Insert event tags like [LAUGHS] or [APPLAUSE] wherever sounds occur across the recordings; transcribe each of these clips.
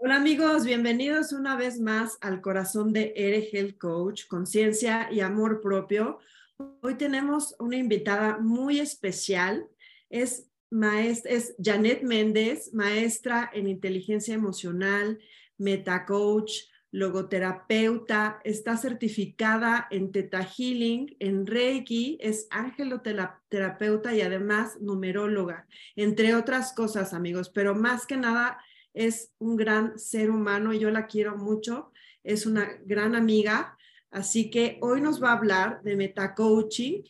Hola amigos, bienvenidos una vez más al corazón de Ere Health Coach, conciencia y amor propio. Hoy tenemos una invitada muy especial. Es, maestra, es Janet Méndez, maestra en inteligencia emocional, metacoach, logoterapeuta, está certificada en Teta Healing, en Reiki, es angeloterapeuta y además numeróloga, entre otras cosas, amigos, pero más que nada es un gran ser humano y yo la quiero mucho, es una gran amiga, así que hoy nos va a hablar de metacoaching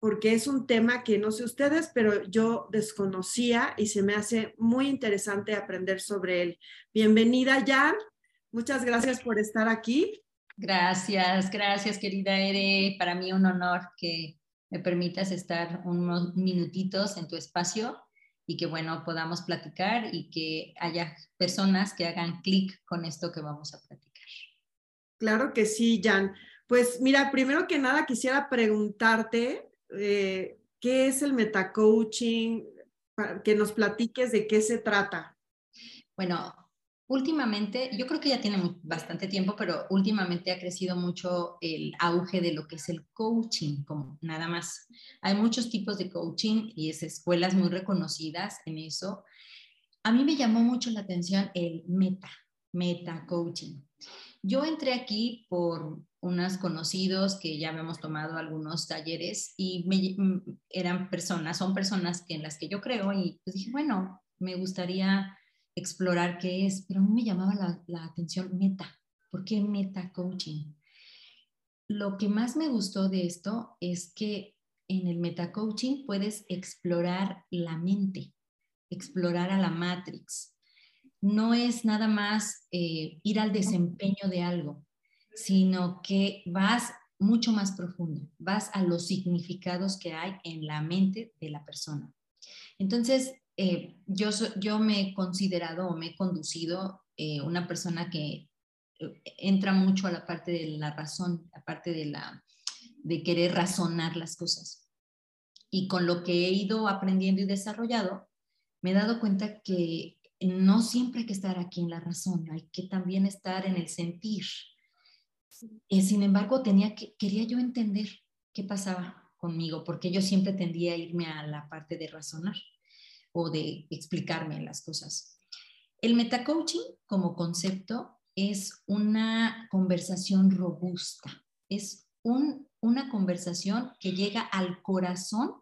porque es un tema que no sé ustedes, pero yo desconocía y se me hace muy interesante aprender sobre él. Bienvenida, Jan. Muchas gracias por estar aquí. Gracias, gracias querida Ere. Para mí un honor que me permitas estar unos minutitos en tu espacio y que bueno, podamos platicar y que haya personas que hagan clic con esto que vamos a platicar. Claro que sí, Jan. Pues mira, primero que nada quisiera preguntarte eh, qué es el metacoaching, que nos platiques de qué se trata. Bueno, últimamente, yo creo que ya tiene bastante tiempo, pero últimamente ha crecido mucho el auge de lo que es el coaching, como nada más. Hay muchos tipos de coaching y es escuelas muy reconocidas en eso. A mí me llamó mucho la atención el meta, meta coaching. Yo entré aquí por unos conocidos que ya habíamos tomado algunos talleres y me, eran personas, son personas que en las que yo creo y pues dije, bueno, me gustaría explorar qué es, pero a mí me llamaba la, atención meta. ¿Por qué meta coaching? Lo que más me gustó de esto es que en el meta coaching puedes explorar la mente, explorar a la matrix. No es nada más eh, ir al desempeño de algo, sino que vas mucho más profundo, vas a los significados que hay en la mente de la persona. Entonces, eh, yo, yo me he considerado o me he conducido eh, una persona que eh, entra mucho a la parte de la razón, la parte de, la, de querer razonar las cosas. Y con lo que he ido aprendiendo y desarrollado, me he dado cuenta que no siempre hay que estar aquí en la razón, hay que también estar en el sentir. sin embargo, tenía que, quería yo entender qué pasaba conmigo, porque yo siempre tendía a irme a la parte de razonar o de explicarme las cosas. El metacoaching como concepto es una conversación robusta, es una conversación que llega al corazón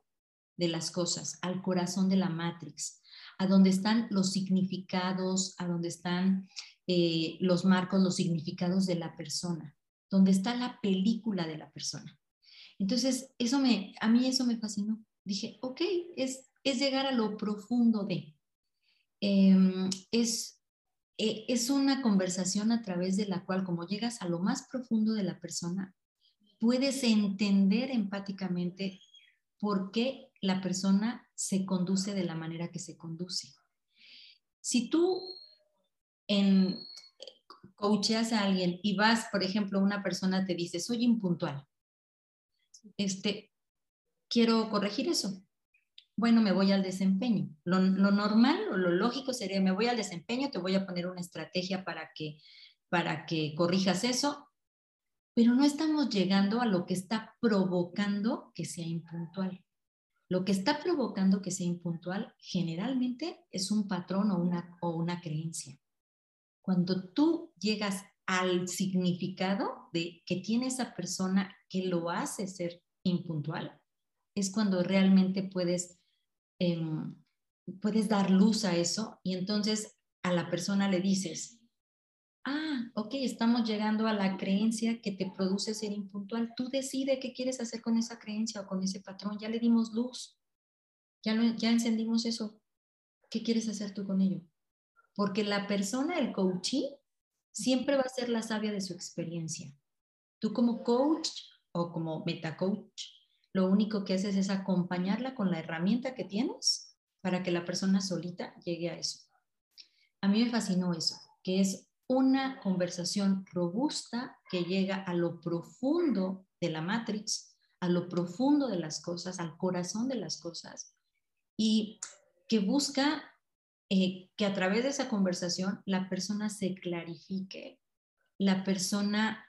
de las cosas, al corazón de la matrix, a donde están los significados, a donde están eh, los marcos, los significados de la persona, donde está la película de la persona. Entonces, eso me, a mí eso me fascinó. Dije, ok, es es llegar a lo profundo de. Em, es, e, es una conversación a través de la cual, como llegas a lo más profundo de la persona, puedes entender empáticamente por qué la persona se conduce de la manera que se conduce. Si tú en, coacheas a alguien y vas, por ejemplo, una persona te dice, soy impuntual, este, quiero corregir eso bueno, me voy al desempeño. Lo, normal o lo lógico sería, me voy al desempeño, te voy a poner una estrategia para que, para que corrijas eso, pero no estamos llegando a lo que está provocando que sea impuntual. Lo que está provocando que sea impuntual generalmente es un patrón o una, o una creencia. Cuando tú llegas al significado de que tiene esa persona que lo hace ser impuntual, es cuando realmente puedes Em, puedes dar luz a eso y entonces a la persona le dices, ah, ok, estamos llegando a la creencia que te produce ser impuntual. Tú decides qué quieres hacer con esa creencia o con ese patrón. Ya le dimos luz, ya, ya encendimos eso. ¿Qué quieres hacer tú con ello? Porque la persona, el coachee, siempre va a ser la sabia de su experiencia. Tú como coach o como meta coach lo único que haces es acompañarla con la herramienta que tienes para que la persona solita llegue a eso. A mí me fascinó eso, que es una conversación robusta que llega a lo profundo de la matrix, a lo profundo de las cosas, al corazón de las cosas y que busca eh, que a través de esa conversación la persona se clarifique, la persona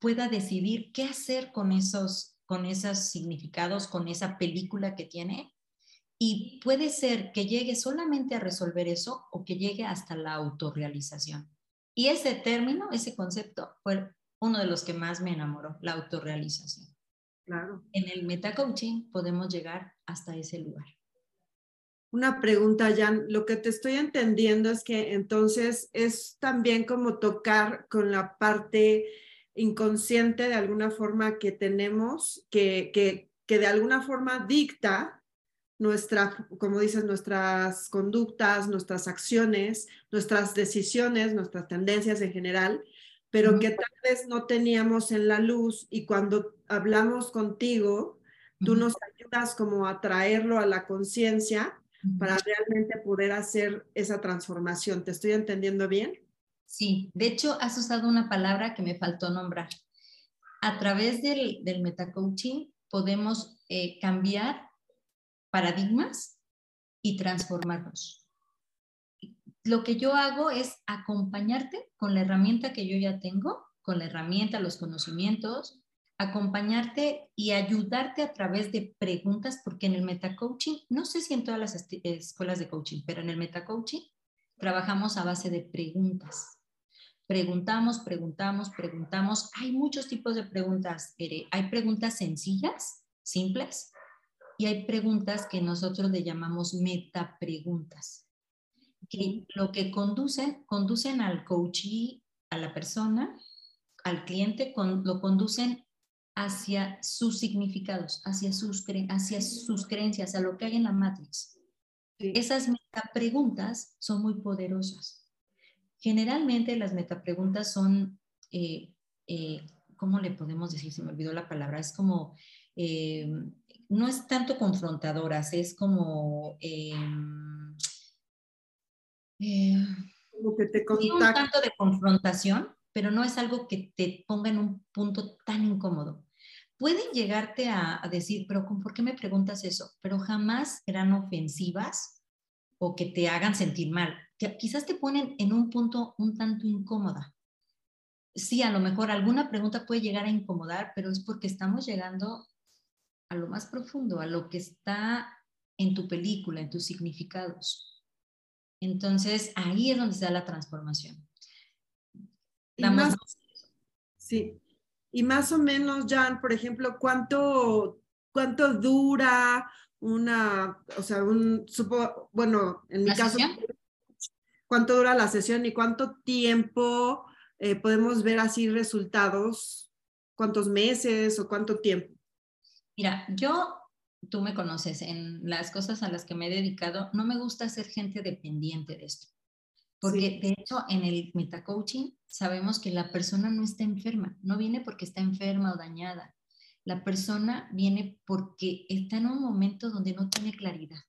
pueda decidir qué hacer con esos, con esos significados, con esa película que tiene. Y puede ser que llegue solamente a resolver eso o que llegue hasta la autorrealización. Y ese término, ese concepto, fue uno de los que más me enamoró, la autorrealización. Claro. En el metacoaching podemos llegar hasta ese lugar. Una pregunta, Jan. Lo que te estoy entendiendo es que entonces es también como tocar con la parte inconsciente de alguna forma que tenemos, que, que, que de alguna forma dicta nuestra, como dices, nuestras conductas, nuestras acciones, nuestras decisiones, nuestras tendencias en general, pero que tal vez no teníamos en la luz y cuando hablamos contigo, tú nos ayudas como a traerlo a la conciencia para realmente poder hacer esa transformación. ¿Te estoy entendiendo bien? Sí, de hecho has usado una palabra que me faltó nombrar. A través del, del metacoaching podemos eh, cambiar paradigmas y transformarnos. Lo que yo hago es acompañarte con la herramienta que yo ya tengo, con la herramienta, los conocimientos, acompañarte y ayudarte a través de preguntas, porque en el metacoaching, no sé si en todas las escuelas de coaching, pero en el metacoaching trabajamos a base de preguntas. Preguntamos, preguntamos, preguntamos. Hay muchos tipos de preguntas. Hay preguntas sencillas, simples, y hay preguntas que nosotros le llamamos metapreguntas, que lo que conducen, conducen al coachee, a la persona, al cliente, lo conducen hacia sus significados, hacia sus, hacia sus creencias, a lo que hay en la Matrix. Esas metapreguntas son muy poderosas. Generalmente las metapreguntas son, eh, eh, ¿cómo le podemos decir? Se me olvidó la palabra, es como, eh, no es tanto confrontadoras, es como... como que te un tanto de confrontación, pero no es algo que te ponga en un punto tan incómodo. Pueden llegarte a, decir, pero ¿por qué me preguntas eso? Pero jamás serán ofensivas o que te hagan sentir mal. Quizás te ponen en un punto un tanto incómoda. Sí, a lo mejor alguna pregunta puede llegar a incomodar, pero es porque estamos llegando a lo más profundo, a lo que está en tu película, en tus significados. Entonces, ahí es donde se da la transformación. sí. Y más o menos, Jan, por ejemplo, ¿cuánto, cuánto dura una, o sea, un, supo, bueno, en mi caso, ¿cuánto dura la sesión y cuánto tiempo eh, podemos ver así resultados? ¿Cuántos meses o cuánto tiempo? Mira, yo, tú me conoces, en las cosas a las que me he dedicado, no me gusta ser gente dependiente de esto. Porque de hecho en el metacoaching sabemos que la persona no está enferma, no viene porque está enferma o dañada. La persona viene porque está en un momento donde no tiene claridad,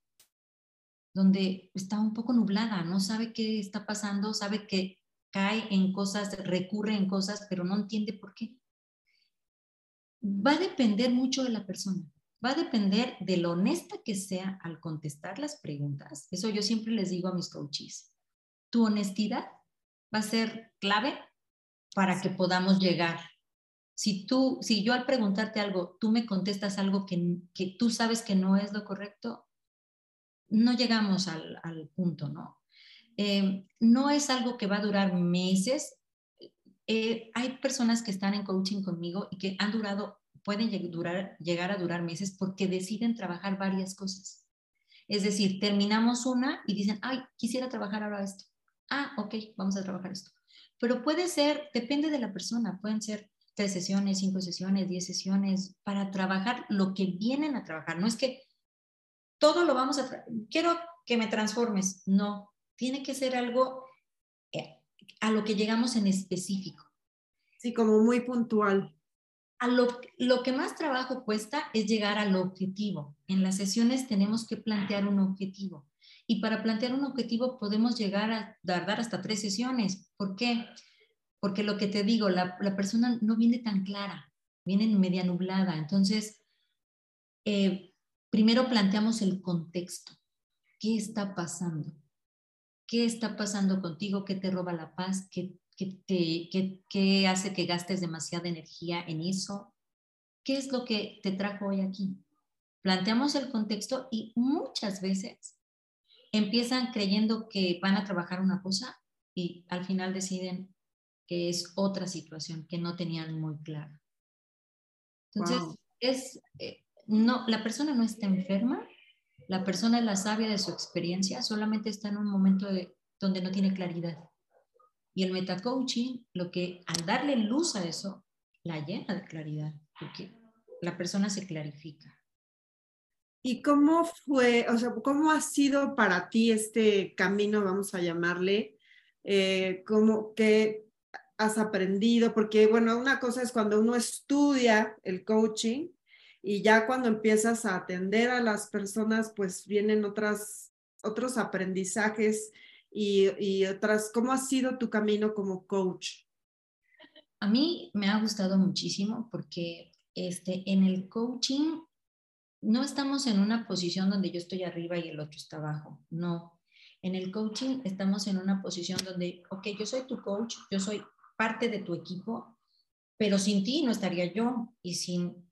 donde está un poco nublada, no sabe qué está pasando, sabe que cae en cosas, recurre en cosas, pero no entiende por qué. Va a depender mucho de la persona, va a depender de lo honesta que sea al contestar las preguntas. Eso yo siempre les digo a mis coaches tu honestidad va a ser clave para que podamos llegar. Si tú, si yo al preguntarte algo, tú me contestas algo que, que tú sabes que no es lo correcto, no llegamos al, al punto, ¿no? Eh, no es algo que va a durar meses. Eh, hay personas que están en coaching conmigo y que han durado, pueden llegar a durar meses porque deciden trabajar varias cosas. Es decir, terminamos una y dicen, ay, quisiera trabajar ahora esto ah, ok, vamos a trabajar esto. Pero puede ser, depende de la persona, pueden ser tres sesiones, cinco sesiones, diez sesiones, para trabajar lo que vienen a trabajar. No es que todo lo vamos a, quiero que me transformes, no, tiene que ser algo eh, a lo que llegamos en específico. Sí, como muy puntual. A lo, lo que más trabajo cuesta es llegar al objetivo. En las sesiones tenemos que plantear un objetivo. Y para plantear un objetivo podemos llegar a tardar hasta tres sesiones. ¿Por qué? Porque lo que te digo, la, persona no viene tan clara, viene media nublada. Entonces, eh, primero planteamos el contexto. ¿Qué está pasando? qué está pasando contigo, qué te roba la paz, qué, te, qué hace que gastes demasiada energía en eso. ¿Qué es lo que te trajo hoy aquí? Planteamos el contexto y muchas veces empiezan creyendo que van a trabajar una cosa y al final deciden que es otra situación que no tenían muy clara. Entonces, es, eh, no, la persona no está enferma, la persona es la sabia de su experiencia, solamente está en un momento de, donde no tiene claridad. Y el metacoaching, lo que al darle luz a eso, la llena de claridad, porque la persona se clarifica. ¿Y cómo fue, o sea, cómo ha sido para ti este camino, vamos a llamarle? Eh, ¿Cómo que has aprendido? Porque, bueno, una cosa es cuando uno estudia el coaching y ya cuando empiezas a atender a las personas, pues vienen otras, otros aprendizajes y, y otras. ¿Cómo ha sido tu camino como coach? A mí me ha gustado muchísimo porque este, en el coaching no estamos en una posición donde yo estoy arriba y el otro está abajo, no. En el coaching estamos en una posición donde, ok, yo soy tu coach, yo soy parte de tu equipo, pero sin ti no estaría yo y sin,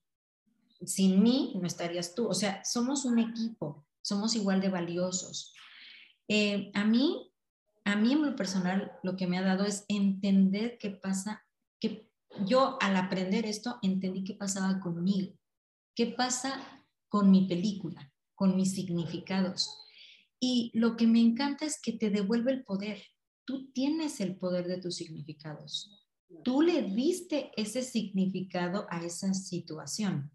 sin mí no estarías tú. O sea, somos un equipo, somos igual de valiosos. Eh, a mí, a mí en lo personal, lo que me ha dado es entender qué pasa, que yo al aprender esto entendí qué pasaba conmigo, qué pasa con mi película, con mis significados. Y lo que me encanta es que te devuelve el poder. Tú tienes el poder de tus significados. Tú le diste ese significado a esa situación.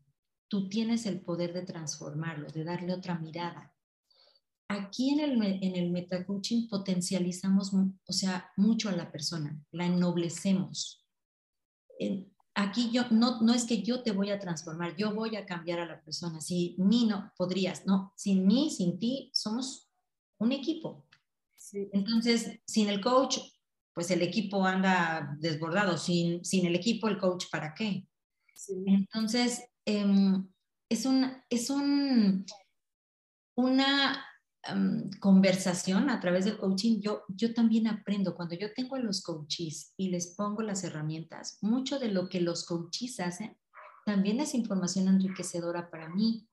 Tú tienes el poder de transformarlo, de darle otra mirada. Aquí en el, en el metacoaching potencializamos, o sea, mucho a la persona, la ennoblecemos aquí yo, no, no es que yo te voy a transformar, yo voy a cambiar a la persona. Si mí no podrías, no, sin mí, sin ti, somos un equipo. Entonces, sin el coach, pues el equipo anda desbordado. Sin, sin el equipo, el coach, ¿para qué? Entonces, em, es, un, es un, una conversación a través del coaching, yo, yo también aprendo. Cuando yo tengo a los coaches y les pongo las herramientas, mucho de lo que los coaches hacen también es información enriquecedora para mí.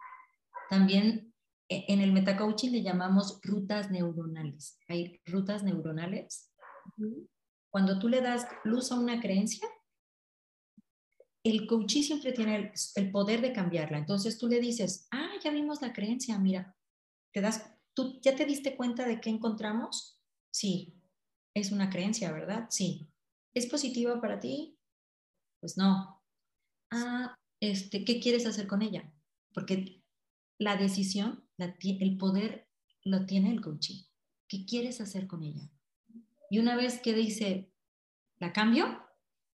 También e, en el metacoaching le llamamos rutas neuronales. Hay rutas neuronales. Cuando tú le das luz a una creencia, el coachí siempre tiene el, poder de cambiarla. Entonces tú le dices, ah, ya vimos la creencia, mira, te das ¿Tú ya te diste cuenta de qué encontramos? Sí. Es una creencia, ¿verdad? Sí. ¿Es positiva para ti? Pues no. Ah, este, ¿qué quieres hacer con ella? Porque la decisión, el poder lo tiene el coaching. ¿Qué quieres hacer con ella? Y una vez que dice, ¿la cambio?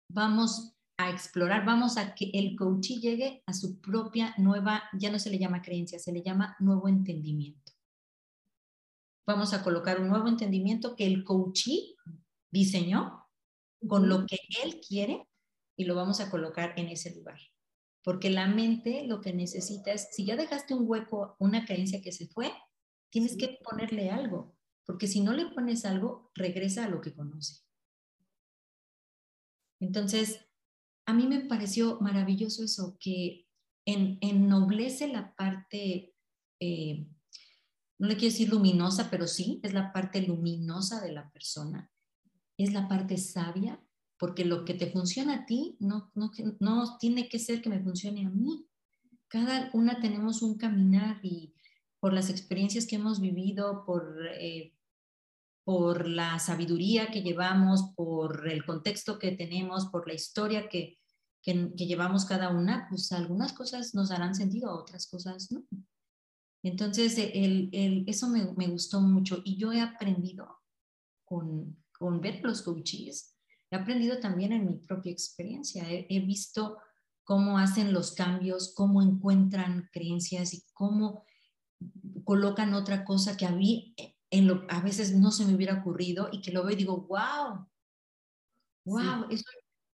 Vamos a explorar, vamos a que el coaching llegue a su propia nueva, ya no se le llama creencia, se le llama nuevo entendimiento vamos a colocar un nuevo entendimiento que el coachee diseñó con lo que él quiere y lo vamos a colocar en ese lugar. Porque la mente lo que necesita es, si ya dejaste un hueco, una creencia que se fue, tienes que ponerle algo, porque si no le pones algo, regresa a lo que conoce. Entonces, a mí me pareció maravilloso eso, que ennoblece la parte eh, no le quiero decir luminosa, pero sí, es la parte luminosa de la persona, es la parte sabia, porque lo que te funciona a ti no, no, no tiene que ser que me funcione a mí. Cada una tenemos un caminar y por las experiencias que hemos vivido, por, eh, por la sabiduría que llevamos, por el contexto que tenemos, por la historia que, que, llevamos cada una, pues algunas cosas nos harán sentido, otras cosas no. Entonces, el, eso me, gustó mucho y yo he aprendido con, con ver los coaches, he aprendido también en mi propia experiencia, he, visto cómo hacen los cambios, cómo encuentran creencias y cómo colocan otra cosa que a mí en lo, a veces no se me hubiera ocurrido y que lo veo y digo, wow, wow, eso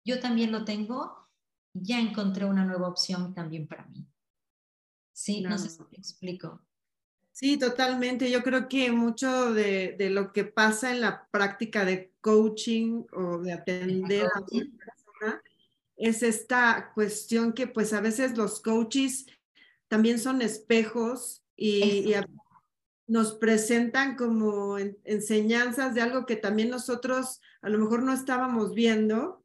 yo también lo tengo, ya encontré una nueva opción también para mí. Sí, no, sé si te explico. Sí, totalmente. Yo creo que mucho de, de, lo que pasa en la práctica de coaching o de atender a una persona es esta cuestión que pues a veces los coaches también son espejos y, y nos presentan como enseñanzas de algo que también nosotros a lo mejor no estábamos viendo.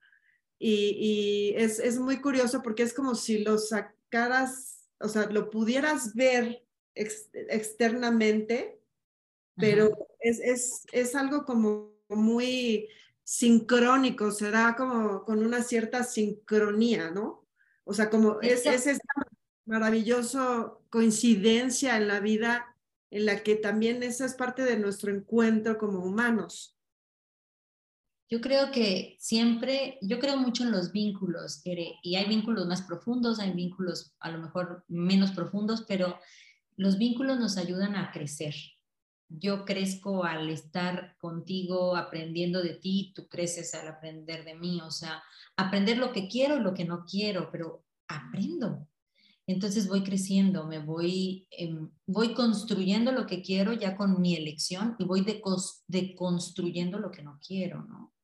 Y, y es, es, muy curioso porque es como si lo sacaras, o sea, lo pudieras ver externamente, pero es, es, es, algo como muy sincrónico, será como con una cierta sincronía, ¿no? O sea, como es, es esta maravillosa coincidencia en la vida en la que también esa es parte de nuestro encuentro como humanos. Yo creo que siempre, yo creo mucho en los vínculos, y hay vínculos más profundos, hay vínculos a lo mejor menos profundos, pero los vínculos nos ayudan a crecer. Yo crezco al estar contigo, aprendiendo de ti, tú creces al aprender de mí, o sea, aprender lo que quiero y lo que no quiero, pero aprendo. Entonces voy creciendo, me voy, eh, voy construyendo lo que quiero ya con mi elección y voy deconstruyendo lo que no quiero, ¿no?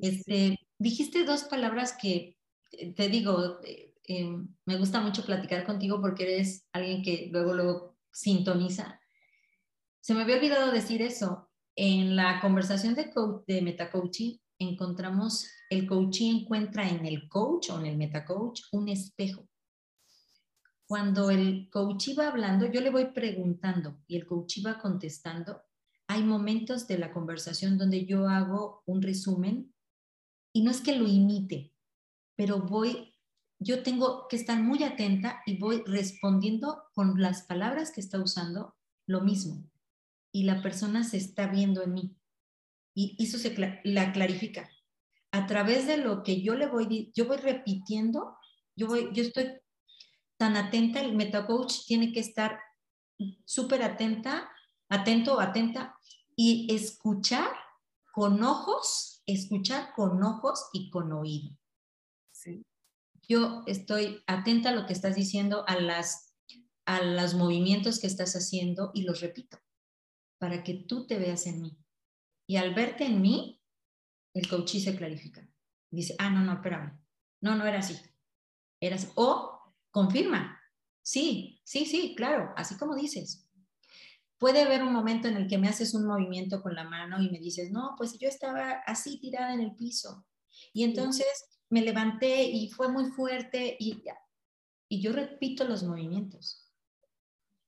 Este, dijiste dos palabras que, eh, te digo, eh, Em, me gusta mucho platicar contigo porque eres alguien que luego lo sintoniza. Se me había olvidado decir eso. En la conversación de, de metacoaching encontramos, el coaching encuentra en el coach o en el metacoach un espejo. Cuando el coach iba hablando, yo le voy preguntando y el coach iba contestando. Hay momentos de la conversación donde yo hago un resumen y no es que lo imite, pero voy yo tengo que estar muy atenta y voy respondiendo con las palabras que está usando lo mismo. Y la persona se está viendo en mí. Y eso se la clarifica. A través de lo que yo le voy, yo voy repitiendo, yo, voy, yo estoy tan atenta, el metacoach tiene que estar súper atenta, atento atenta y escuchar con ojos, escuchar con ojos y con oído. Sí yo estoy atenta a lo que estás diciendo, a, las, a los movimientos que estás haciendo y los repito, para que tú te veas en mí. Y al verte en mí, el coachí se clarifica. Dice, ah, no, no, espérame. No, no era así. Era así. O confirma. Sí, sí, sí, claro, así como dices. Puede haber un momento en el que me haces un movimiento con la mano y me dices, no, pues yo estaba así tirada en el piso. Y entonces me levanté y fue muy fuerte y, y yo repito los movimientos.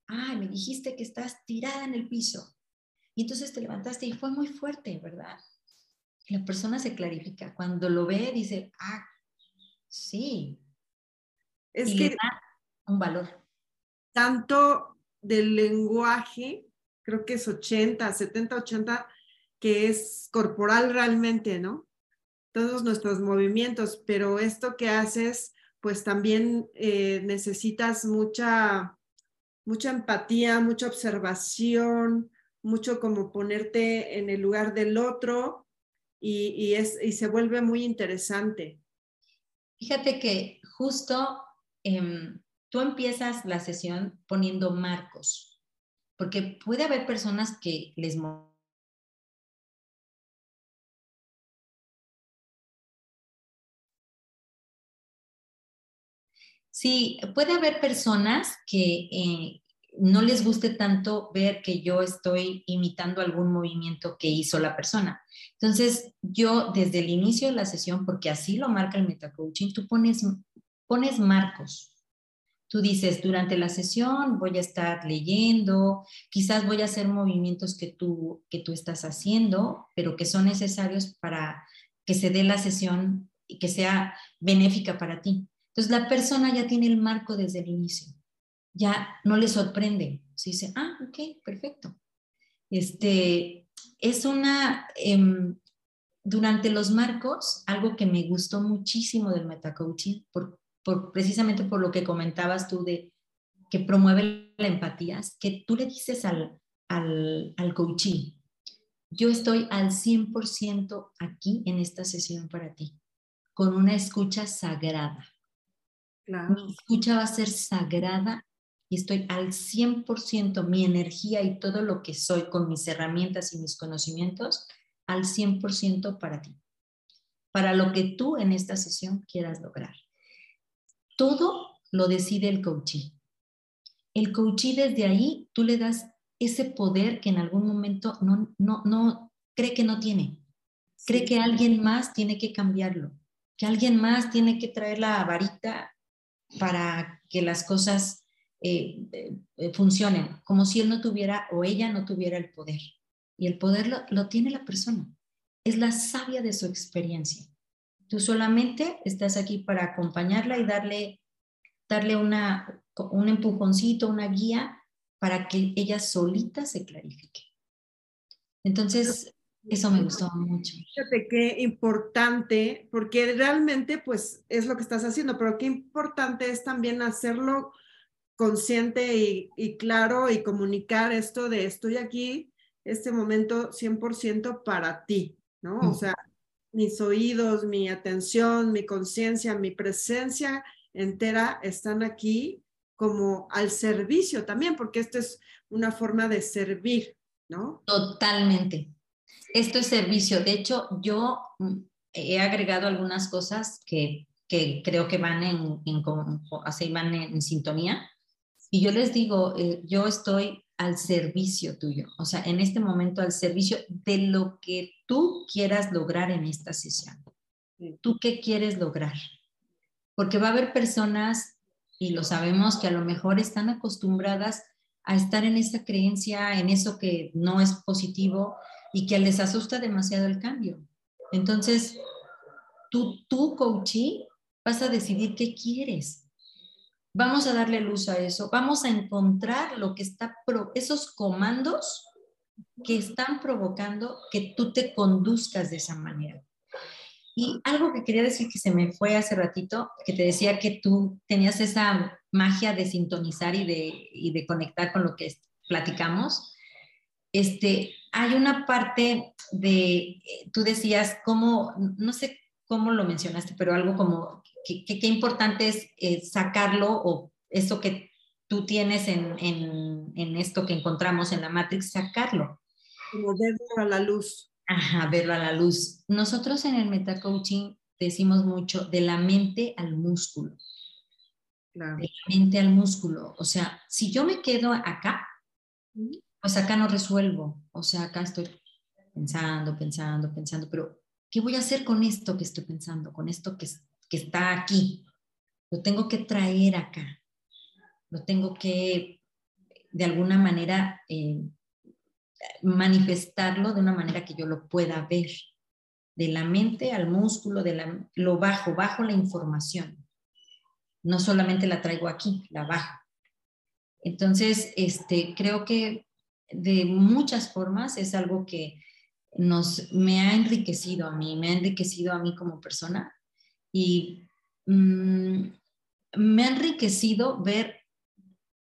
Ay, me dijiste que estás tirada en el piso. Y entonces te levantaste y fue muy fuerte, ¿verdad? la persona se clarifica. Cuando lo ve, dice, ah, sí. Es que un valor. Tanto del lenguaje, creo que es 80, 70, 80, que es corporal realmente, ¿no? todos nuestros movimientos, pero esto que haces, pues también eh, necesitas mucha, mucha empatía, mucha observación, mucho como ponerte en el lugar del otro y, es, y se vuelve muy interesante. Fíjate que justo em, tú empiezas la sesión poniendo marcos, porque puede haber personas que les Sí, puede haber personas que eh, no les guste tanto ver que yo estoy imitando algún movimiento que hizo la persona. Entonces, yo desde el inicio de la sesión, porque así lo marca el metacoaching, tú pones, pones marcos. Tú dices, durante la sesión voy a estar leyendo, quizás voy a hacer movimientos que tú, que tú estás haciendo, pero que son necesarios para que se dé la sesión y que sea benéfica para ti. Entonces la persona ya tiene el marco desde el inicio, ya no le sorprende, se dice, ah, ok, perfecto. Este, es una, em, durante los marcos, algo que me gustó muchísimo del metacoaching, por, por, precisamente por lo que comentabas tú de que promueve la empatía, es que tú le dices al, al, al coaching, yo estoy al 100% aquí en esta sesión para ti, con una escucha sagrada. Mi escucha va a ser sagrada y estoy al 100% mi energía y todo lo que soy con mis herramientas y mis conocimientos al 100% para ti, para lo que tú en esta sesión quieras lograr. Todo lo decide el coachee. El coachee desde ahí tú le das ese poder que en algún momento no, no, no cree que no tiene. Cree que alguien más tiene que cambiarlo, que alguien más tiene que traer la varita para que las cosas eh, eh, funcionen, como si él no tuviera o ella no tuviera el poder. Y el poder lo, lo tiene la persona, es la sabia de su experiencia. Tú solamente estás aquí para acompañarla y darle, darle una, un empujoncito, una guía para que ella solita se clarifique. Entonces, eso me gustó mucho. Fíjate qué importante, porque realmente pues es lo que estás haciendo, pero qué importante es también hacerlo consciente y, claro y comunicar esto de estoy aquí, este momento 100% para ti, ¿no? O sea, mis oídos, mi atención, mi conciencia, mi presencia entera están aquí como al servicio también, porque esto es una forma de servir, ¿no? Totalmente. Esto es servicio. De hecho, yo mm, he agregado algunas cosas que, que creo que van en, en, van en sintonía y yo les digo, eh, yo estoy al servicio tuyo, o sea, en este momento al servicio de lo que tú quieras lograr en esta sesión. ¿Tú qué quieres lograr? Porque va a haber personas, y lo sabemos, que a lo mejor están acostumbradas a estar en esa creencia, en eso que no es positivo y que les asusta demasiado el cambio. Entonces, tú, tú, coachee, vas a decidir qué quieres. Vamos a darle luz a eso, vamos a encontrar lo que está, esos comandos que están provocando que tú te conduzcas de esa manera. Y algo que quería decir que se me fue hace ratito, que te decía que tú tenías esa magia de sintonizar y de, y de conectar con lo que platicamos. Este, hay una parte de, tú decías, cómo, no sé cómo lo mencionaste, pero algo como qué importante es eh, sacarlo o eso que tú tienes en, en, esto que encontramos en la Matrix, sacarlo. Como verlo a la luz. Ajá, verlo a la luz. Nosotros en el metacoaching decimos mucho de la mente al músculo. Claro. De la mente al músculo. O sea, si yo me quedo acá, pues acá no resuelvo. O sea, acá estoy pensando, pensando, pensando, pero ¿qué voy a hacer con esto que estoy pensando, con esto que, que está aquí. Lo tengo que traer acá. Lo tengo que, de alguna manera, eh, manifestarlo de una manera que yo lo pueda ver. De la mente al músculo, de la, lo bajo, bajo la información. No solamente la traigo aquí, la bajo. Entonces, este, creo que de muchas formas es algo que nos, me ha enriquecido a mí, me ha enriquecido a mí como persona y mm, me ha enriquecido ver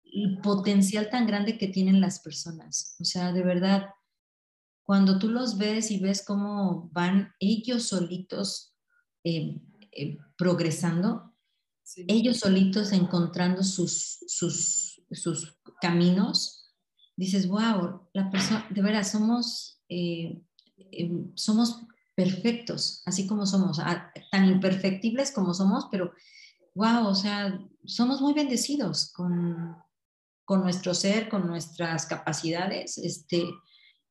el potencial tan grande que tienen las personas. O sea, de verdad, cuando tú los ves y ves cómo van ellos solitos eh, eh, progresando, ellos solitos encontrando sus, sus, sus, caminos, dices, wow, la persona, de verdad, somos, eh, somos perfectos, así como somos, tan imperfectibles como somos, pero wow, o sea, somos muy bendecidos con, con nuestro ser, con nuestras capacidades, este,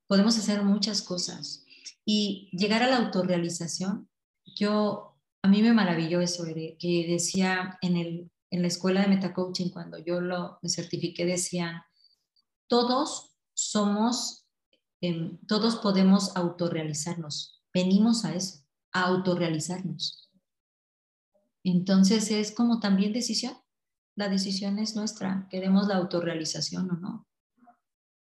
podemos hacer muchas cosas. Y llegar a la autorrealización, yo, a mí me maravilló eso, que decía en, el, en la escuela de metacoaching, cuando yo lo, me certifiqué, decían, todos somos, em, todos podemos autorrealizarnos venimos a eso, a autorrealizarnos. Entonces es como también decisión. La decisión es nuestra. Queremos la autorrealización o no.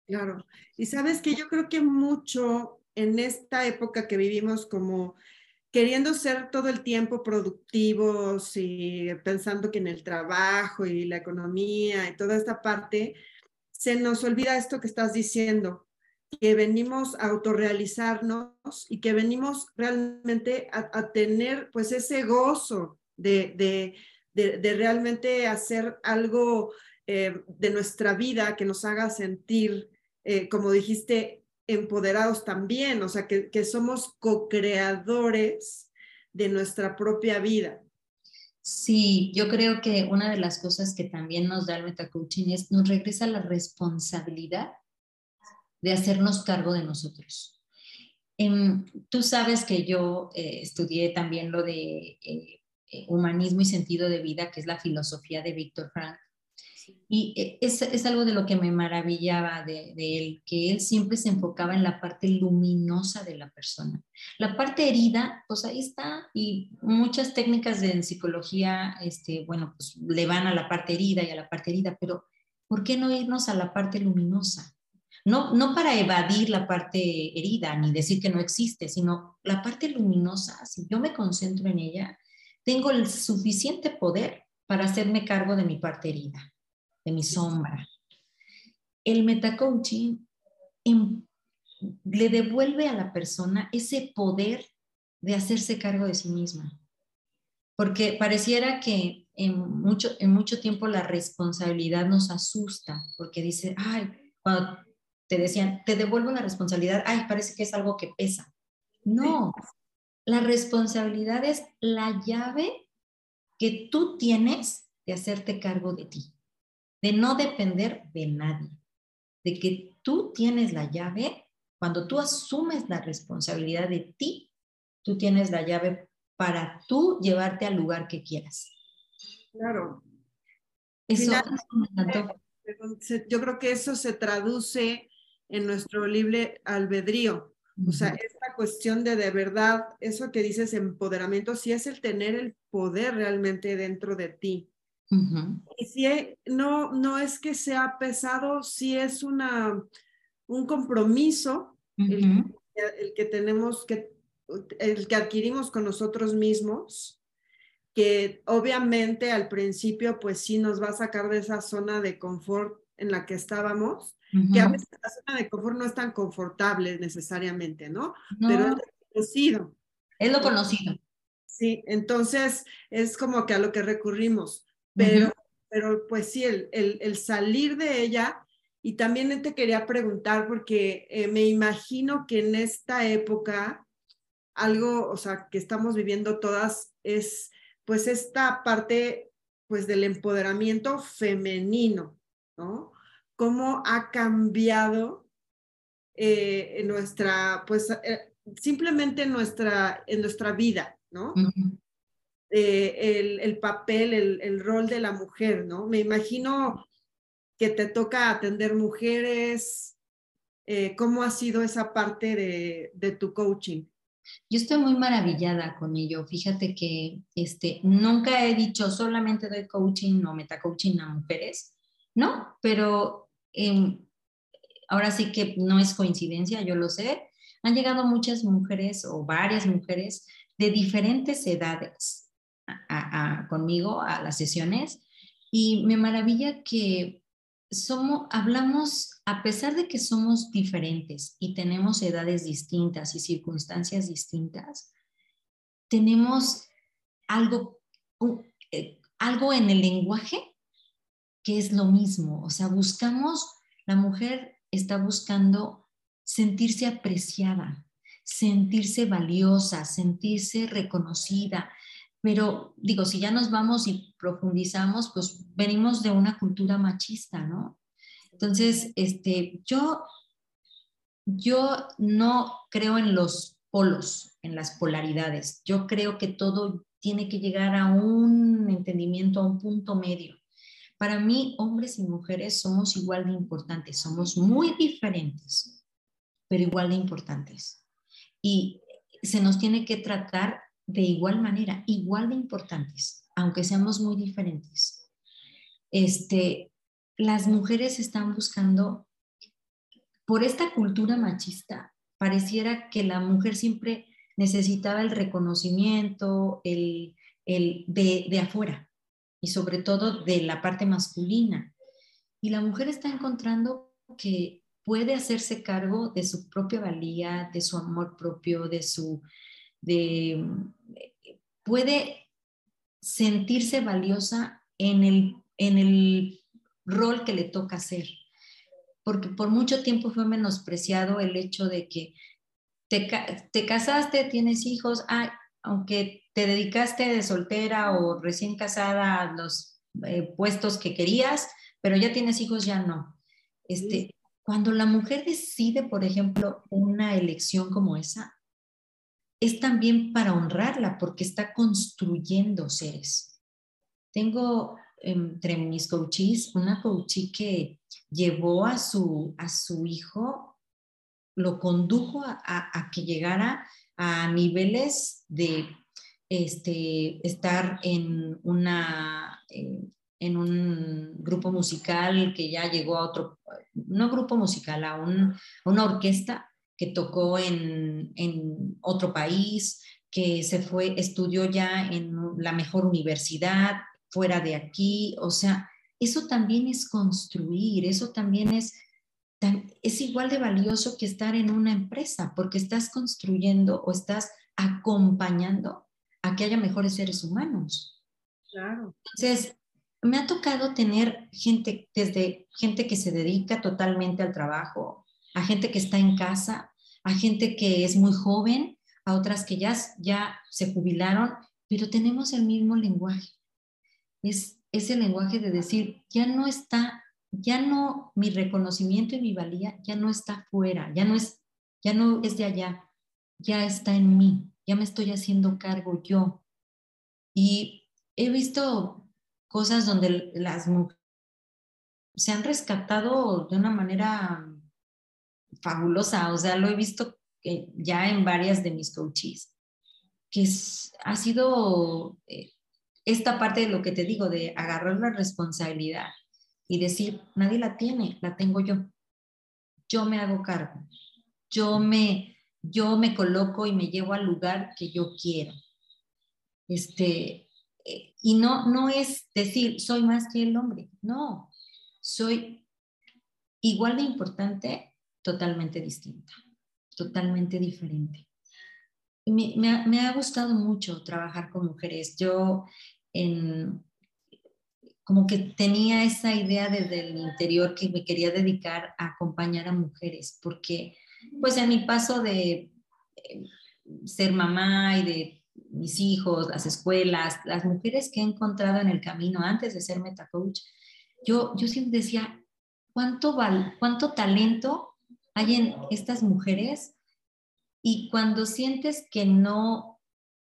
Claro. Y sabes que yo creo que mucho en esta época que vivimos como queriendo ser todo el tiempo productivos y pensando que en el trabajo y la economía y toda esta parte, se nos olvida esto que estás diciendo, que venimos a autorrealizarnos y que venimos realmente a, tener pues ese gozo de, de, de, realmente hacer algo eh, de nuestra vida que nos haga sentir, eh, como dijiste, empoderados también, o sea, que, que somos co-creadores de nuestra propia vida. Sí, yo creo que una de las cosas que también nos da el metacoaching es nos regresa la responsabilidad de hacernos cargo de nosotros. Em, tú sabes que yo eh, estudié también lo de eh, eh, humanismo y sentido de vida, que es la filosofía de Víctor Frank. Y es, es, algo de lo que me maravillaba de, de, él, que él siempre se enfocaba en la parte luminosa de la persona. La parte herida, pues ahí está, y muchas técnicas de psicología, este, bueno, pues le van a la parte herida y a la parte herida, pero ¿por qué no irnos a la parte luminosa? No, no para evadir la parte herida ni decir que no existe, sino la parte luminosa, si yo me concentro en ella, tengo el suficiente poder para hacerme cargo de mi parte herida, de mi sombra. El metacoaching em, le devuelve a la persona ese poder de hacerse cargo de sí misma. Porque pareciera que en mucho, en mucho tiempo la responsabilidad nos asusta, porque dice, ay, cuando te decían, te devuelvo la responsabilidad, ay, parece que es algo que pesa. No, la responsabilidad es la llave que tú tienes de hacerte cargo de ti, de no depender de nadie, de que tú tienes la llave, cuando tú asumes la responsabilidad de ti, tú tienes la llave para tú llevarte al lugar que quieras. Claro. Eso, Yo creo que eso se traduce en nuestro libre albedrío. O sea, esta cuestión de de verdad, eso que dices empoderamiento, sí es el tener el poder realmente dentro de ti. Y si no, no es que sea pesado, sí es una, un compromiso el, que tenemos que, el que adquirimos con nosotros mismos, que obviamente al principio pues sí nos va a sacar de esa zona de confort en la que estábamos, que a veces la zona de confort no es tan confortable necesariamente, ¿no? Pero es lo conocido. Es lo conocido. Sí, entonces es como que a lo que recurrimos, pero, pero pues sí, el, el, el, salir de ella, y también te quería preguntar, porque eh, me imagino que en esta época, algo, o sea, que estamos viviendo todas, es pues esta parte pues del empoderamiento femenino, ¿no? Cómo ha cambiado eh, en nuestra, pues eh, simplemente en nuestra, en nuestra vida, ¿no? eh, el, el, papel, el, el, rol de la mujer, ¿no? Me imagino que te toca atender mujeres. Eh, ¿Cómo ha sido esa parte de, de, tu coaching? Yo estoy muy maravillada con ello. Fíjate que este, nunca he dicho solamente doy coaching o metacoaching a mujeres, ¿no? Pero ahora sí que no es coincidencia, yo lo sé, han llegado muchas mujeres o varias mujeres de diferentes edades conmigo a las sesiones y me maravilla que somos, hablamos, a pesar de que somos diferentes y tenemos edades distintas y circunstancias distintas, tenemos algo, eh, algo en el lenguaje que es lo mismo. O sea, buscamos, la mujer está buscando sentirse apreciada, sentirse valiosa, sentirse reconocida. Pero digo, si ya nos vamos y profundizamos, pues venimos de una cultura machista, ¿no? Entonces, este, yo, yo no creo en los polos, en las polaridades. Yo creo que todo tiene que llegar a un entendimiento, a un punto medio. Para mí, hombres y mujeres somos igual de importantes, somos muy diferentes, pero igual de importantes. Y se nos tiene que tratar de igual manera, igual de importantes, aunque seamos muy diferentes. Este, las mujeres están buscando, por esta cultura machista, pareciera que la mujer siempre necesitaba el reconocimiento, el, el de, de afuera, y sobre todo de la parte masculina. Y la mujer está encontrando que puede hacerse cargo de su propia valía, de su amor propio, de su, de, puede sentirse valiosa en el, en el rol que le toca hacer. Porque por mucho tiempo fue menospreciado el hecho de que te, te casaste, tienes hijos, aunque te dedicaste de soltera o recién casada a los eh, puestos que querías, pero ya tienes hijos, ya no. Este, cuando la mujer decide, por ejemplo, una elección como esa, es también para honrarla porque está construyendo seres. Tengo entre mis coaches una coachí que llevó a su, a su hijo, lo condujo a, que llegara a niveles de este, estar en una, eh, en un grupo musical que ya llegó a otro, no grupo musical, a, una orquesta que tocó en, en, otro país, que se fue, estudió ya en la mejor universidad, fuera de aquí, o sea, eso también es construir, eso también es, es igual de valioso que estar en una empresa, porque estás construyendo o estás acompañando a que haya mejores seres humanos. Claro. Entonces, me ha tocado tener gente, desde gente que se dedica totalmente al trabajo, a gente que está en casa, a gente que es muy joven, a otras que ya, ya se jubilaron, pero tenemos el mismo lenguaje. Es ese lenguaje de decir, ya no está, ya no, mi reconocimiento y mi valía ya no está fuera, ya no es, ya no es de allá, ya está en mí, ya me estoy haciendo cargo yo. Y he visto cosas donde las mujeres se han rescatado de una manera fabulosa, o sea, lo he visto ya en varias de mis coaches, que ha sido eh, esta parte de lo que te digo, de agarrar la responsabilidad y decir, nadie la tiene, la tengo yo. Yo me hago cargo, yo me, yo me coloco y me llevo al lugar que yo quiero. Este, y no, no es decir, soy más que el hombre, no, soy igual de importante, totalmente distinta, totalmente diferente. Me, me, ha, gustado mucho trabajar con mujeres. Yo en, como que tenía esa idea desde el interior que me quería dedicar a acompañar a mujeres, porque pues en mi paso de eh, ser mamá y de mis hijos, las escuelas, las mujeres que he encontrado en el camino antes de ser metacoach, yo, yo siempre decía, ¿cuánto, val, ¿cuánto talento hay en estas mujeres? Y cuando sientes que no,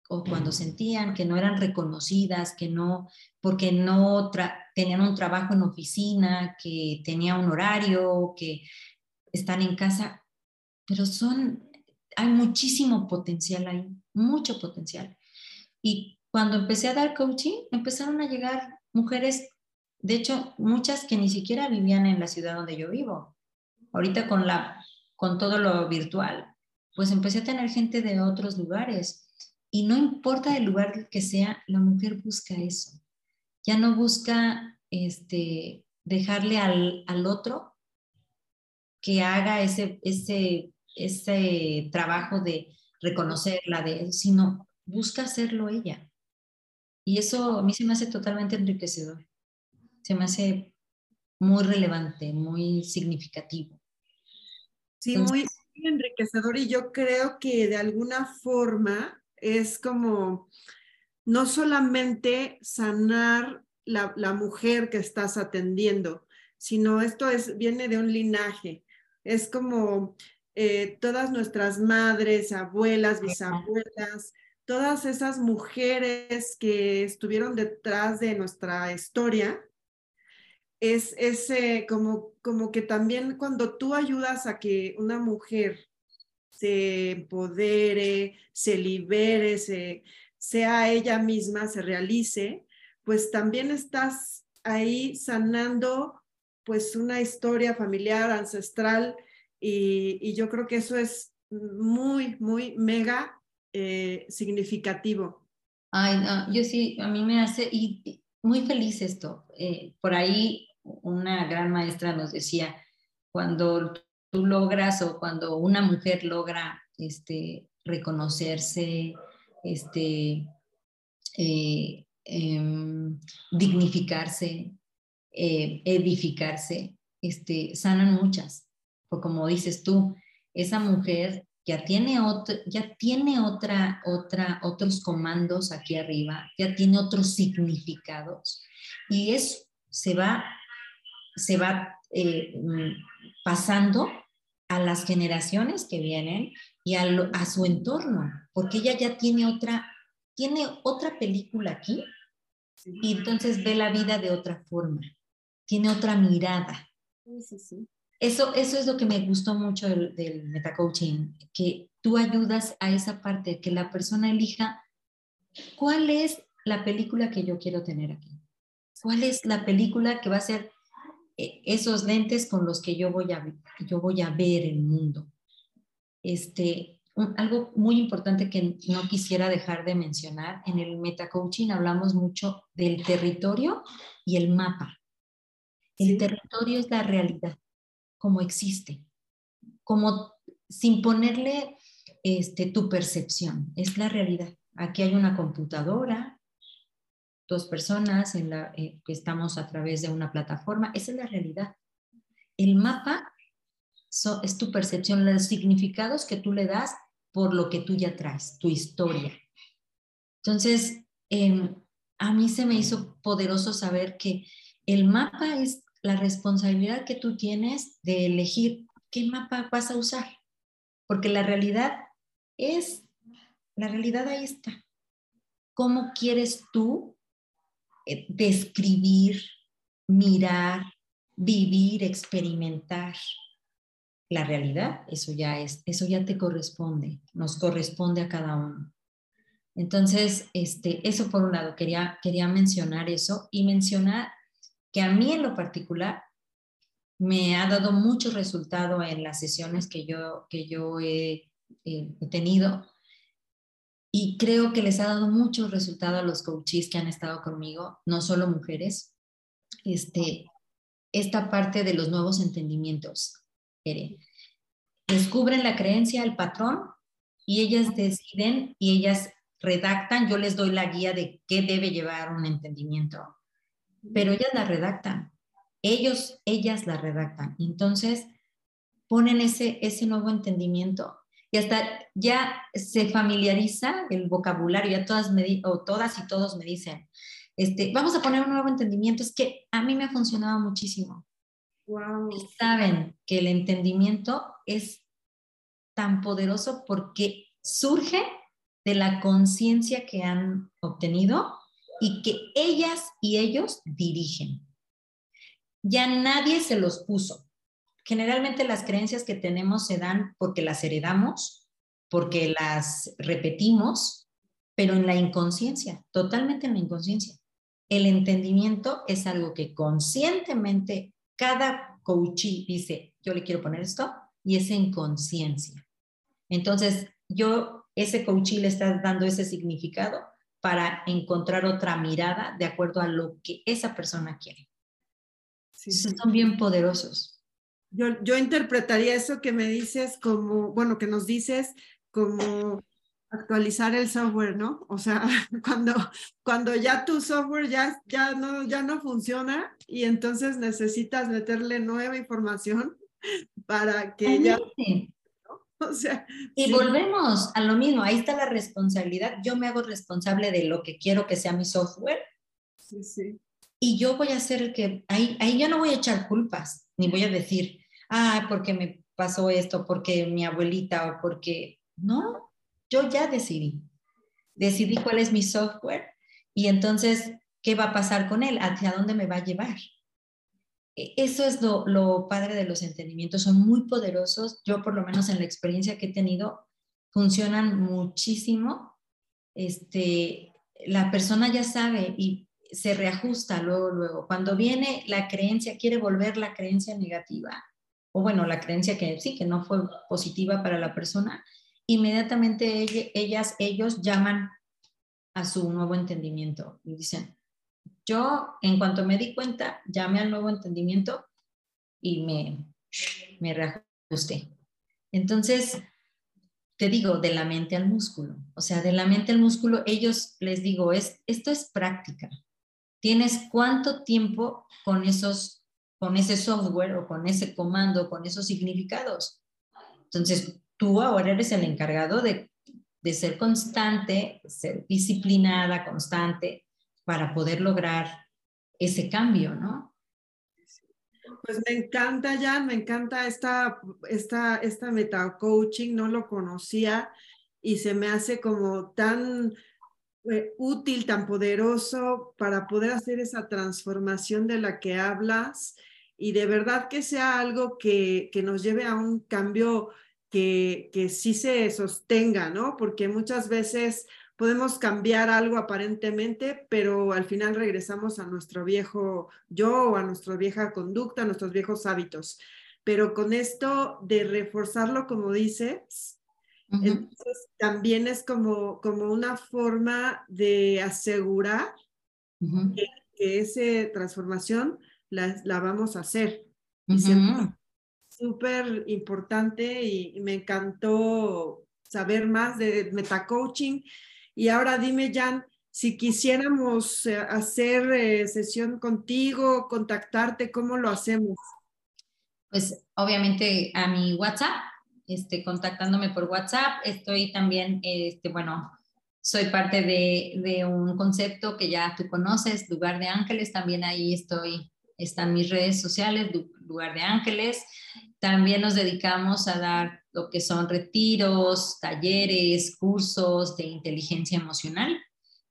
o cuando sentían que no eran reconocidas, que no, porque no tenían un trabajo en oficina, que tenía un horario, que están en casa, pero son, hay muchísimo potencial ahí, mucho potencial. Y cuando empecé a dar coaching, empezaron a llegar mujeres, de hecho, muchas que ni siquiera vivían en la ciudad donde yo vivo. Ahorita con, la, con todo lo virtual, pues empecé a tener gente de otros lugares. Y no importa el lugar que sea, la mujer busca eso. Ya no busca este, dejarle al, al otro que haga ese, ese, ese trabajo de reconocerla, de, sino busca hacerlo ella. Y eso a mí se me hace totalmente enriquecedor. Se me hace muy relevante, muy significativo. Sí, muy enriquecedor y yo creo que de alguna forma es como no solamente sanar la, la mujer que estás atendiendo, sino esto es, viene de un linaje. Es como eh, todas nuestras madres, abuelas, bisabuelas, todas esas mujeres que estuvieron detrás de nuestra historia, es ese como, como que también cuando tú ayudas a que una mujer se empodere, se libere, se, sea ella misma, se realice, pues también estás ahí sanando pues una historia familiar, ancestral, y, y yo creo que eso es muy, muy mega eh, significativo. Ay, yo sí, a mí me hace y, muy feliz esto. Eh, por ahí una gran maestra nos decía, cuando logras o cuando una mujer logra este, reconocerse, este, eh, em, dignificarse, eh, edificarse, este, sanan muchas. O como dices tú, esa mujer ya tiene, otro, ya tiene otra, otra, otros comandos aquí arriba, ya tiene otros significados. Y eso se va, se va eh, mm, pasando a las generaciones que vienen y a, a, su entorno, porque ella ya tiene otra, tiene otra película aquí y entonces ve la vida de otra forma, tiene otra mirada. Sí, sí, eso, eso es lo que me gustó mucho del, del metacoaching, que tú ayudas a esa parte, que la persona elija cuál es la película que yo quiero tener aquí. ¿Cuál es la película que va a ser esos lentes con los que yo voy a, yo voy a ver el mundo? Este, algo muy importante que no quisiera dejar de mencionar, en el metacoaching hablamos mucho del territorio y el mapa. El territorio es la realidad como existe, como sin ponerle este, tu percepción, es la realidad. Aquí hay una computadora, dos personas en la, eh, que estamos a través de una plataforma, esa es la realidad. El mapa es tu percepción, los significados que tú le das por lo que tú ya traes, tu historia. Entonces, em, a mí se me hizo poderoso saber que el mapa es la responsabilidad que tú tienes de elegir qué mapa vas a usar, porque la realidad es, la realidad ahí está. ¿Cómo quieres tú eh, describir, mirar, vivir, experimentar la realidad? Eso ya es, eso ya te corresponde, nos corresponde a cada uno. Entonces, este, eso por un lado, quería, quería mencionar eso y mencionar que a mí en lo particular me ha dado mucho resultado en las sesiones que yo, que yo he, tenido y creo que les ha dado mucho resultado a los coaches que han estado conmigo, no solo mujeres, este, esta parte de los nuevos entendimientos. Descubren la creencia, el patrón, y ellas deciden y ellas redactan, yo les doy la guía de qué debe llevar un entendimiento pero ellas la redactan. Ellos, ellas la redactan. Entonces, ponen ese, ese nuevo entendimiento y hasta ya se familiariza el vocabulario, ya todas, me, o todas y todos me dicen, este, vamos a poner un nuevo entendimiento, es que a mí me ha funcionado muchísimo. Wow. Y saben que el entendimiento es tan poderoso porque surge de la conciencia que han obtenido y que ellas y ellos dirigen. Ya nadie se los puso. Generalmente las creencias que tenemos se dan porque las heredamos, porque las repetimos, pero en la inconsciencia, totalmente en la inconsciencia. El entendimiento es algo que conscientemente cada coachee dice, yo le quiero poner esto, y es en conciencia. Entonces, yo, ese coachee le está dando ese significado para encontrar otra mirada de acuerdo a lo que esa persona quiere. Sí, Son bien poderosos. Yo, yo interpretaría eso que me dices como, bueno, que nos dices como actualizar el software, ¿no? O sea, [LAUGHS] cuando, cuando ya tu software ya, ya, no, ya no funciona y entonces necesitas meterle nueva información [LAUGHS] para que ya [LAUGHS] y volvemos a lo mismo, ahí está la responsabilidad. Yo me hago responsable de lo que quiero que sea mi software. Sí, sí. Y yo voy a ser el que, ahí, ahí yo no voy a echar culpas, ni voy a decir, ah, porque me pasó esto, porque mi abuelita o porque, no, yo ya decidí. Decidí cuál es mi software y entonces, ¿qué va a pasar con él? ¿Hacia dónde me va a llevar? E, eso es lo, padre de los entendimientos, son muy poderosos. Yo por lo menos en la experiencia que he tenido, funcionan muchísimo. Este, la persona ya sabe y se reajusta luego, luego. Cuando viene la creencia, quiere volver la creencia negativa, o bueno, la creencia que sí, que no fue positiva para la persona, inmediatamente ellas, ellos llaman a su nuevo entendimiento y dicen, yo, en cuanto me di cuenta, llamé al nuevo entendimiento y me, me reajusté. Entonces, te digo, de la mente al músculo. O sea, de la mente al músculo, ellos les digo, es, esto es práctica. tienes cuánto tiempo con esos con ese software o con ese comando, con esos significados. Entonces, tú ahora eres el encargado de, de ser constante, ser disciplinada, constante, para poder lograr ese cambio, ¿no? Pues me encanta, Jan, me encanta esta, esta, esta meta coaching, no lo conocía y se me hace como tan útil, tan poderoso para poder hacer esa transformación de la que hablas y de verdad que sea algo que, que nos lleve a un cambio que, que sí se sostenga, ¿no? Porque muchas veces podemos cambiar algo aparentemente, pero al final regresamos a nuestro viejo yo a nuestra vieja conducta, a nuestros viejos hábitos. Pero con esto de reforzarlo, como dices, entonces también es como, como una forma de asegurar que, que, esa transformación la, la, vamos a hacer. Súper importante y, y me encantó saber más de metacoaching y ahora dime, Jan, si quisiéramos eh, hacer eh, sesión contigo, contactarte, ¿cómo lo hacemos? Pues obviamente a mi WhatsApp, este, contactándome por WhatsApp. Estoy también, este, bueno, soy parte de, un concepto que ya tú conoces, Lugar de Ángeles. También ahí estoy, están mis redes sociales, Lugar de Ángeles. También nos dedicamos a dar lo que son retiros, talleres, cursos de inteligencia emocional,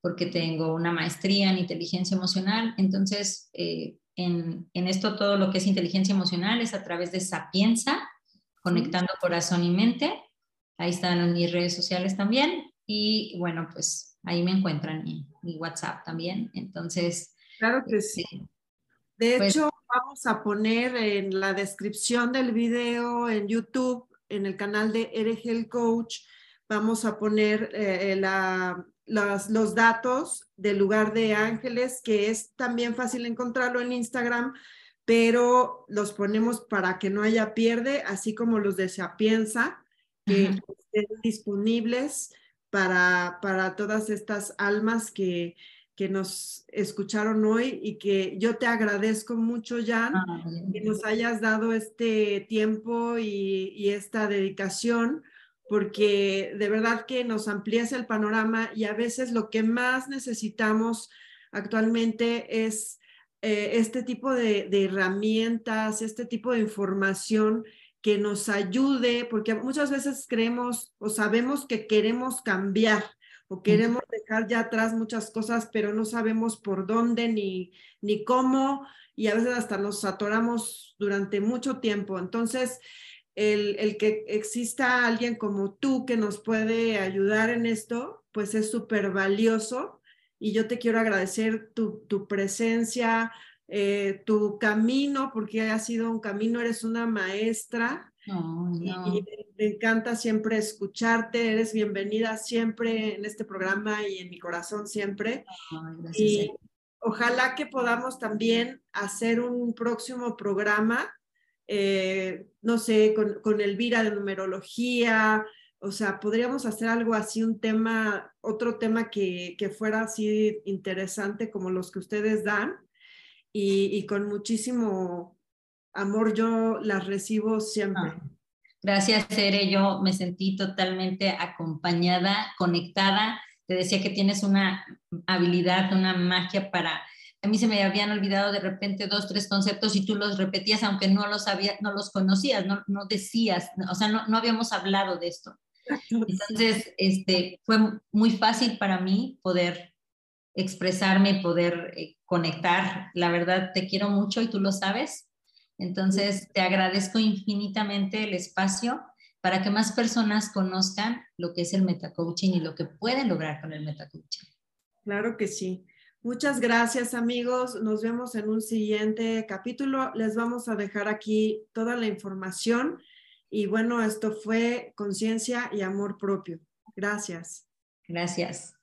porque tengo una maestría en inteligencia emocional. Entonces, eh, en, en, esto todo lo que es inteligencia emocional es a través de Sapienza, conectando corazón y mente. Ahí están mis redes sociales también. Y bueno, pues ahí me encuentran mi, mi WhatsApp también. Entonces. Claro que sí. Este, de pues hecho, vamos a poner en la descripción del video en YouTube, en el canal de Eregel Coach, vamos a poner eh, la, los datos del lugar de Ángeles, que es también fácil encontrarlo en Instagram, pero los ponemos para que no haya pierde, así como los de Sapienza, que estén disponibles para, para todas estas almas que, que nos escucharon hoy y que yo te agradezco mucho, Jan, ah, que nos hayas dado este tiempo y, y, esta dedicación, porque de verdad que nos amplías el panorama y a veces lo que más necesitamos actualmente es eh, este tipo de, de herramientas, este tipo de información que nos ayude, porque muchas veces creemos o sabemos que queremos cambiar, o queremos dejar ya atrás muchas cosas, pero no sabemos por dónde ni, ni cómo, y a veces hasta nos atoramos durante mucho tiempo. Entonces, el, el que exista alguien como tú que nos puede ayudar en esto, pues es súper valioso. Y yo te quiero agradecer tu, tu presencia, eh, tu camino, porque ha sido un camino, eres una maestra no, no. Y, me encanta siempre escucharte, eres bienvenida siempre en este programa y en mi corazón siempre. y ojalá que podamos también hacer un próximo programa, eh, no sé, con, con Elvira de numerología, o sea, podríamos hacer algo así, un tema, otro tema que, que fuera así interesante como los que ustedes dan y, con muchísimo amor yo las recibo siempre. Ah, gracias, Ere. Yo me sentí totalmente acompañada, conectada. Te decía que tienes una habilidad, una magia para... A mí se me habían olvidado de repente dos, tres conceptos y tú los repetías aunque no los, había, no los conocías, no, no decías, o sea, no, no habíamos hablado de esto. Entonces, este, fue muy fácil para mí poder expresarme, poder eh, conectar. La verdad, te quiero mucho y tú lo sabes. Entonces, te agradezco infinitamente el espacio para que más personas conozcan lo que es el metacoaching y lo que pueden lograr con el metacoaching. Claro que sí. Muchas gracias amigos. Nos vemos en un siguiente capítulo. Les vamos a dejar aquí toda la información. Y bueno, esto fue conciencia y amor propio. Gracias. Gracias.